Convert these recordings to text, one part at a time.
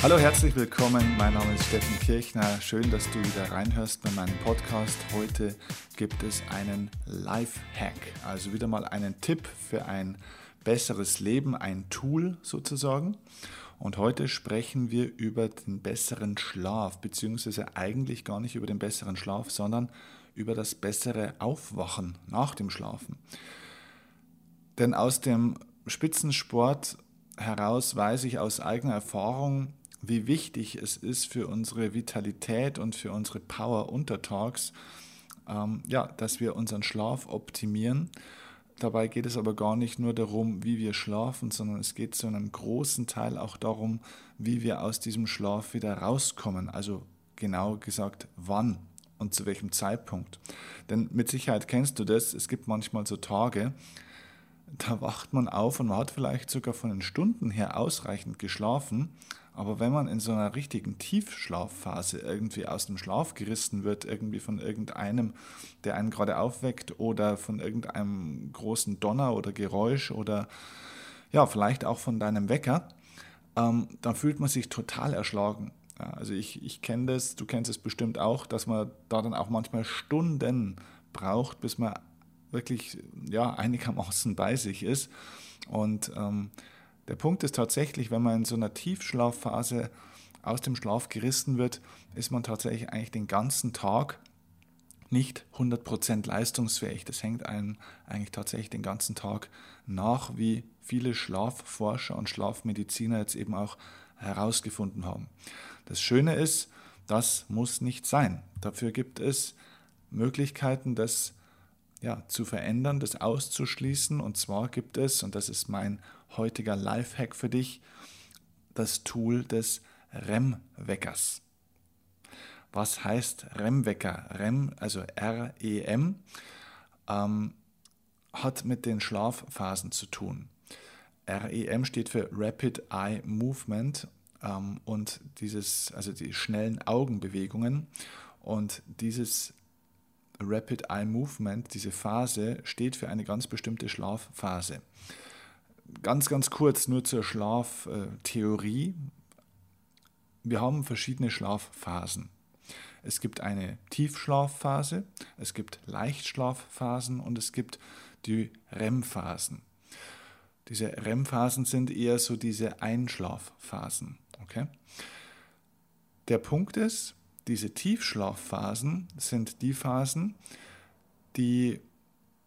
Hallo, herzlich willkommen. Mein Name ist Steffen Kirchner. Schön, dass du wieder reinhörst bei meinem Podcast. Heute gibt es einen Life-Hack, also wieder mal einen Tipp für ein besseres Leben, ein Tool sozusagen. Und heute sprechen wir über den besseren Schlaf, beziehungsweise eigentlich gar nicht über den besseren Schlaf, sondern über das bessere Aufwachen nach dem Schlafen. Denn aus dem Spitzensport heraus weiß ich aus eigener Erfahrung, wie wichtig es ist für unsere Vitalität und für unsere Power untertags, ähm, ja, dass wir unseren Schlaf optimieren. Dabei geht es aber gar nicht nur darum, wie wir schlafen, sondern es geht zu einem großen Teil auch darum, wie wir aus diesem Schlaf wieder rauskommen. Also genau gesagt, wann und zu welchem Zeitpunkt. Denn mit Sicherheit kennst du das, es gibt manchmal so Tage, da wacht man auf und man hat vielleicht sogar von den Stunden her ausreichend geschlafen, aber wenn man in so einer richtigen Tiefschlafphase irgendwie aus dem Schlaf gerissen wird, irgendwie von irgendeinem, der einen gerade aufweckt oder von irgendeinem großen Donner oder Geräusch oder ja, vielleicht auch von deinem Wecker, ähm, dann fühlt man sich total erschlagen. Ja, also ich, ich kenne das, du kennst es bestimmt auch, dass man da dann auch manchmal Stunden braucht, bis man wirklich ja, einigermaßen bei sich ist. Und ähm, der Punkt ist tatsächlich, wenn man in so einer Tiefschlafphase aus dem Schlaf gerissen wird, ist man tatsächlich eigentlich den ganzen Tag nicht 100% leistungsfähig. Das hängt einem eigentlich tatsächlich den ganzen Tag nach, wie viele Schlafforscher und Schlafmediziner jetzt eben auch herausgefunden haben. Das Schöne ist, das muss nicht sein. Dafür gibt es Möglichkeiten, das ja, zu verändern, das auszuschließen. Und zwar gibt es, und das ist mein heutiger Lifehack für dich, das Tool des REM-Weckers. Was heißt REM-Wecker? REM, also R-E-M, ähm, hat mit den Schlafphasen zu tun. REM steht für Rapid Eye Movement ähm, und dieses, also die schnellen Augenbewegungen. Und dieses Rapid Eye Movement, diese Phase, steht für eine ganz bestimmte Schlafphase. Ganz, ganz kurz nur zur Schlaftheorie. Wir haben verschiedene Schlafphasen. Es gibt eine Tiefschlafphase, es gibt Leichtschlafphasen und es gibt die REM-Phasen. Diese REM-Phasen sind eher so diese Einschlafphasen. Okay? Der Punkt ist, diese Tiefschlafphasen sind die Phasen, die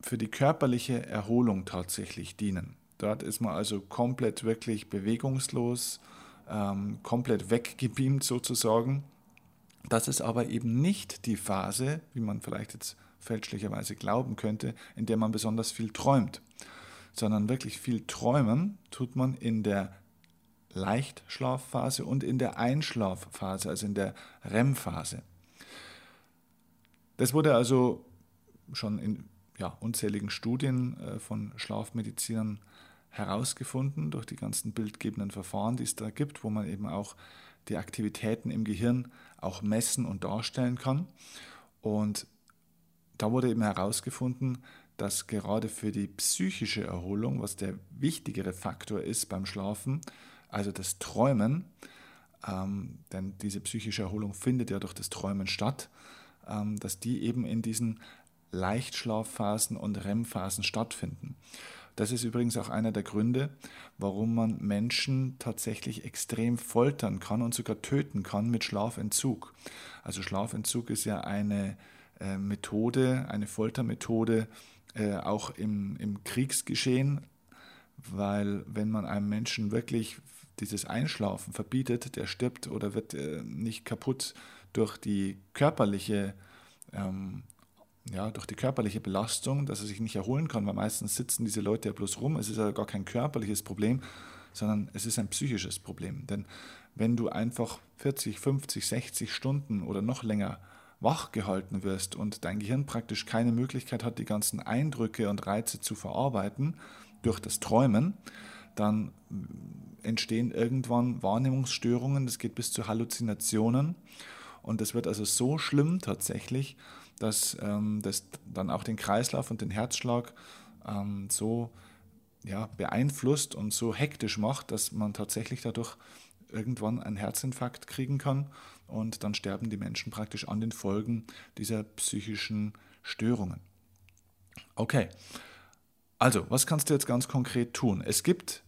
für die körperliche Erholung tatsächlich dienen. Dort ist man also komplett wirklich bewegungslos, ähm, komplett weggebeamt sozusagen. Das ist aber eben nicht die Phase, wie man vielleicht jetzt fälschlicherweise glauben könnte, in der man besonders viel träumt, sondern wirklich viel träumen tut man in der Leichtschlafphase und in der Einschlafphase, also in der REM-Phase. Das wurde also schon in ja, unzähligen Studien äh, von Schlafmedizinern herausgefunden durch die ganzen bildgebenden Verfahren, die es da gibt, wo man eben auch die Aktivitäten im Gehirn auch messen und darstellen kann. Und da wurde eben herausgefunden, dass gerade für die psychische Erholung, was der wichtigere Faktor ist beim Schlafen, also das Träumen, ähm, denn diese psychische Erholung findet ja durch das Träumen statt, ähm, dass die eben in diesen Leichtschlafphasen und REM-Phasen stattfinden. Das ist übrigens auch einer der Gründe, warum man Menschen tatsächlich extrem foltern kann und sogar töten kann mit Schlafentzug. Also Schlafentzug ist ja eine äh, Methode, eine Foltermethode, äh, auch im, im Kriegsgeschehen, weil wenn man einem Menschen wirklich dieses Einschlafen verbietet, der stirbt oder wird äh, nicht kaputt durch die körperliche ähm, ja, durch die körperliche Belastung, dass er sich nicht erholen kann, weil meistens sitzen diese Leute ja bloß rum. Es ist ja gar kein körperliches Problem, sondern es ist ein psychisches Problem. Denn wenn du einfach 40, 50, 60 Stunden oder noch länger wach gehalten wirst und dein Gehirn praktisch keine Möglichkeit hat, die ganzen Eindrücke und Reize zu verarbeiten durch das Träumen, dann entstehen irgendwann Wahrnehmungsstörungen, das geht bis zu Halluzinationen und das wird also so schlimm tatsächlich, dass ähm, das dann auch den Kreislauf und den Herzschlag ähm, so ja, beeinflusst und so hektisch macht, dass man tatsächlich dadurch irgendwann einen Herzinfarkt kriegen kann und dann sterben die Menschen praktisch an den Folgen dieser psychischen Störungen. Okay, also was kannst du jetzt ganz konkret tun? Es gibt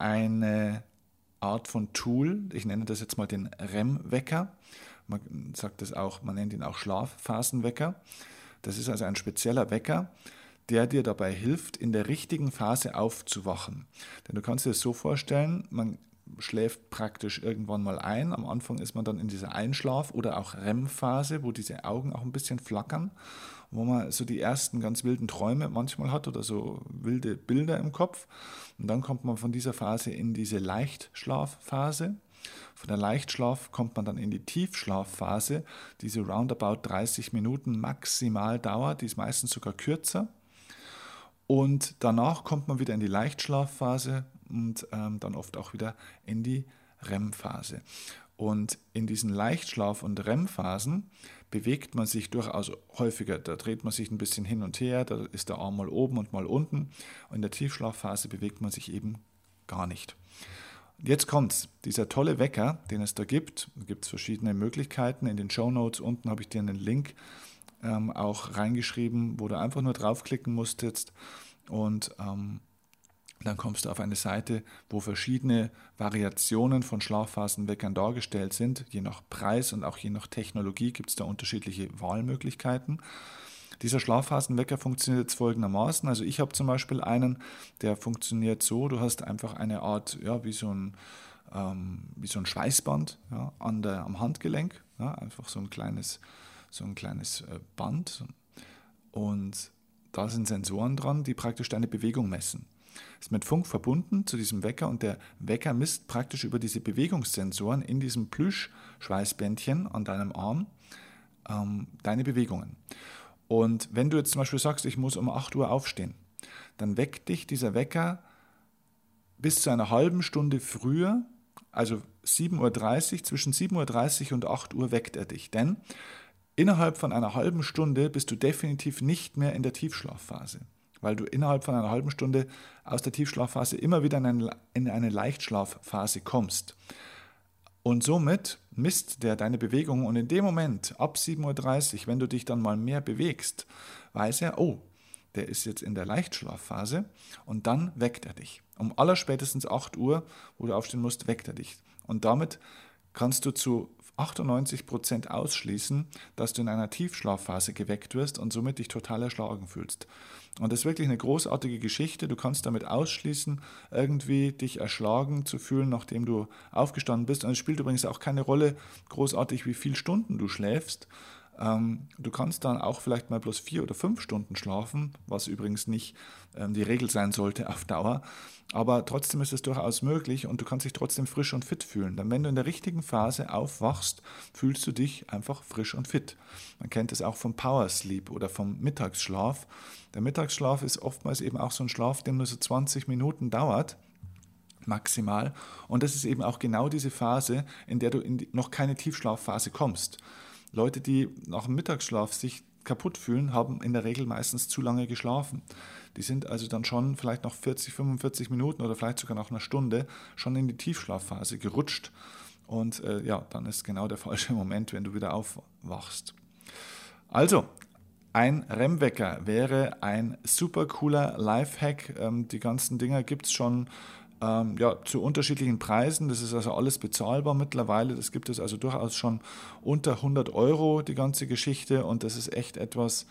eine Art von Tool, ich nenne das jetzt mal den REM-Wecker. Man sagt das auch, man nennt ihn auch Schlafphasenwecker. Das ist also ein spezieller Wecker, der dir dabei hilft, in der richtigen Phase aufzuwachen. Denn du kannst dir das so vorstellen, man schläft praktisch irgendwann mal ein. Am Anfang ist man dann in dieser Einschlaf- oder auch REM-Phase, wo diese Augen auch ein bisschen flackern, wo man so die ersten ganz wilden Träume manchmal hat oder so wilde Bilder im Kopf. Und dann kommt man von dieser Phase in diese Leichtschlafphase. Von der Leichtschlaf kommt man dann in die Tiefschlafphase, die roundabout 30 Minuten maximal dauert, die ist meistens sogar kürzer. Und danach kommt man wieder in die Leichtschlafphase und ähm, dann oft auch wieder in die REM-Phase. Und in diesen Leichtschlaf- und REM-Phasen bewegt man sich durchaus häufiger. Da dreht man sich ein bisschen hin und her, da ist der Arm mal oben und mal unten. Und in der Tiefschlafphase bewegt man sich eben gar nicht. Jetzt kommt's. Dieser tolle Wecker, den es da gibt, gibt es verschiedene Möglichkeiten. In den Show Notes unten habe ich dir einen Link ähm, auch reingeschrieben, wo du einfach nur draufklicken musst jetzt und ähm, dann kommst du auf eine Seite, wo verschiedene Variationen von Schlafphasenweckern dargestellt sind. Je nach Preis und auch je nach Technologie gibt es da unterschiedliche Wahlmöglichkeiten. Dieser Schlafphasenwecker funktioniert jetzt folgendermaßen. Also ich habe zum Beispiel einen, der funktioniert so, du hast einfach eine Art, ja, wie so ein, ähm, wie so ein Schweißband ja, an der, am Handgelenk, ja, einfach so ein kleines so ein kleines äh, Band und da sind Sensoren dran, die praktisch deine Bewegung messen. Ist mit Funk verbunden zu diesem Wecker und der Wecker misst praktisch über diese Bewegungssensoren in diesem Plüsch-Schweißbändchen an deinem Arm ähm, deine Bewegungen. Und wenn du jetzt zum Beispiel sagst, ich muss um 8 Uhr aufstehen, dann weckt dich dieser Wecker bis zu einer halben Stunde früher, also 7.30 Uhr, zwischen 7.30 Uhr und 8 Uhr weckt er dich. Denn Innerhalb von einer halben Stunde bist du definitiv nicht mehr in der Tiefschlafphase, weil du innerhalb von einer halben Stunde aus der Tiefschlafphase immer wieder in eine, in eine Leichtschlafphase kommst. Und somit misst der deine Bewegung und in dem Moment, ab 7.30 Uhr, wenn du dich dann mal mehr bewegst, weiß er, oh, der ist jetzt in der Leichtschlafphase und dann weckt er dich. Um allerspätestens 8 Uhr, wo du aufstehen musst, weckt er dich. Und damit kannst du zu 98 Prozent ausschließen, dass du in einer Tiefschlafphase geweckt wirst und somit dich total erschlagen fühlst. Und das ist wirklich eine großartige Geschichte. Du kannst damit ausschließen, irgendwie dich erschlagen zu fühlen, nachdem du aufgestanden bist. Und es spielt übrigens auch keine Rolle großartig, wie viele Stunden du schläfst. Ähm, du kannst dann auch vielleicht mal bloß vier oder fünf Stunden schlafen, was übrigens nicht ähm, die Regel sein sollte auf Dauer. Aber trotzdem ist es durchaus möglich und du kannst dich trotzdem frisch und fit fühlen. Denn wenn du in der richtigen Phase aufwachst, fühlst du dich einfach frisch und fit. Man kennt es auch vom Power Sleep oder vom Mittagsschlaf. Der Mittagsschlaf ist oftmals eben auch so ein Schlaf, der nur so 20 Minuten dauert maximal. Und das ist eben auch genau diese Phase, in der du in noch keine Tiefschlafphase kommst. Leute, die nach dem Mittagsschlaf sich kaputt fühlen, haben in der Regel meistens zu lange geschlafen. Die sind also dann schon vielleicht nach 40, 45 Minuten oder vielleicht sogar nach einer Stunde schon in die Tiefschlafphase gerutscht. Und äh, ja, dann ist genau der falsche Moment, wenn du wieder aufwachst. Also, ein REM-Wecker wäre ein super cooler Lifehack. Ähm, die ganzen Dinger gibt es schon ähm, ja, zu unterschiedlichen Preisen. Das ist also alles bezahlbar mittlerweile. Das gibt es also durchaus schon unter 100 Euro, die ganze Geschichte. Und das ist echt etwas,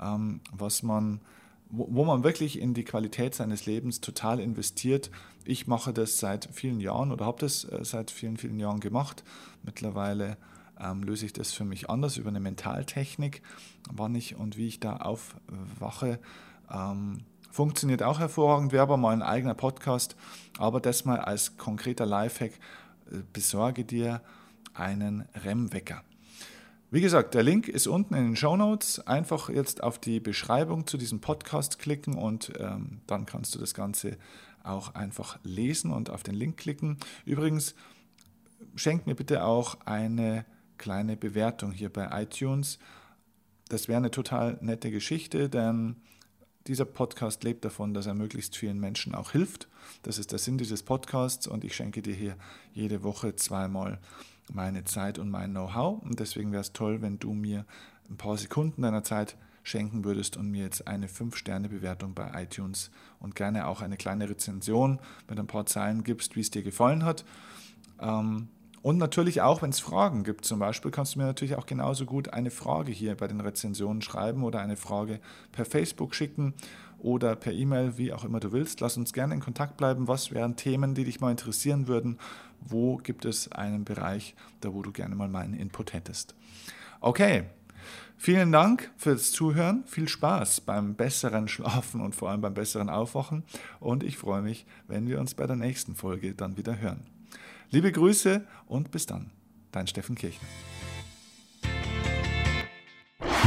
ähm, was man, wo, wo man wirklich in die Qualität seines Lebens total investiert. Ich mache das seit vielen Jahren oder habe das äh, seit vielen, vielen Jahren gemacht. Mittlerweile ähm, löse ich das für mich anders über eine Mentaltechnik, wann ich und wie ich da aufwache. Ähm, Funktioniert auch hervorragend, wäre aber mal ein eigener Podcast. Aber das mal als konkreter Lifehack, äh, besorge dir einen REM-Wecker. Wie gesagt, der Link ist unten in den Show Notes. Einfach jetzt auf die Beschreibung zu diesem Podcast klicken und ähm, dann kannst du das Ganze auch einfach lesen und auf den Link klicken. Übrigens, schenk mir bitte auch eine kleine Bewertung hier bei iTunes. Das wäre eine total nette Geschichte, denn dieser Podcast lebt davon, dass er möglichst vielen Menschen auch hilft. Das ist der Sinn dieses Podcasts und ich schenke dir hier jede Woche zweimal meine Zeit und mein Know-how. Und deswegen wäre es toll, wenn du mir ein paar Sekunden deiner Zeit schenken würdest und mir jetzt eine 5-Sterne-Bewertung bei iTunes und gerne auch eine kleine Rezension mit ein paar Zeilen gibst, wie es dir gefallen hat. Ähm, und natürlich auch, wenn es Fragen gibt, zum Beispiel, kannst du mir natürlich auch genauso gut eine Frage hier bei den Rezensionen schreiben oder eine Frage per Facebook schicken oder per E-Mail, wie auch immer du willst. Lass uns gerne in Kontakt bleiben. Was wären Themen, die dich mal interessieren würden? Wo gibt es einen Bereich, da wo du gerne mal meinen Input hättest? Okay, Vielen Dank fürs Zuhören. Viel Spaß beim besseren Schlafen und vor allem beim besseren Aufwachen. Und ich freue mich, wenn wir uns bei der nächsten Folge dann wieder hören. Liebe Grüße und bis dann. Dein Steffen Kirchner.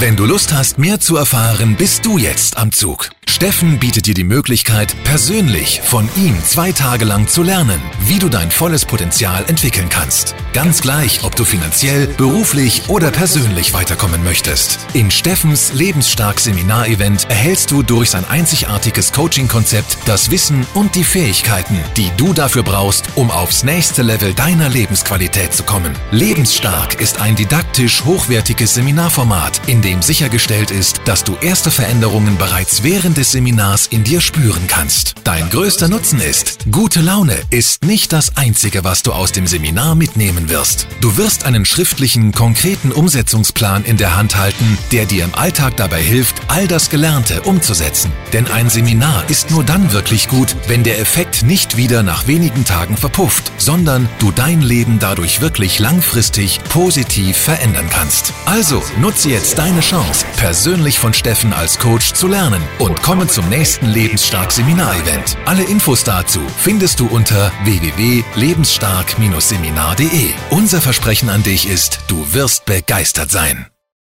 Wenn du Lust hast, mehr zu erfahren, bist du jetzt am Zug. Steffen bietet dir die Möglichkeit, persönlich von ihm zwei Tage lang zu lernen, wie du dein volles Potenzial entwickeln kannst. Ganz gleich, ob du finanziell, beruflich oder persönlich weiterkommen möchtest. In Steffens Lebensstark Seminarevent erhältst du durch sein einzigartiges Coaching-Konzept das Wissen und die Fähigkeiten, die du dafür brauchst, um aufs nächste Level deiner Lebensqualität zu kommen. Lebensstark ist ein didaktisch hochwertiges Seminarformat, in dem sichergestellt ist, dass du erste Veränderungen bereits während des Seminars in dir spüren kannst. Dein größter Nutzen ist, gute Laune ist nicht das Einzige, was du aus dem Seminar mitnehmen wirst. Du wirst einen schriftlichen, konkreten Umsetzungsplan in der Hand halten, der dir im Alltag dabei hilft, all das Gelernte umzusetzen. Denn ein Seminar ist nur dann wirklich gut, wenn der Effekt nicht wieder nach wenigen Tagen verpufft, sondern du dein Leben dadurch wirklich langfristig positiv verändern kannst. Also nutze jetzt deine Chance, persönlich von Steffen als Coach zu lernen und komm Willkommen zum nächsten Lebensstark Seminarevent. Alle Infos dazu findest du unter www.lebensstark-seminar.de. Unser Versprechen an dich ist, du wirst begeistert sein.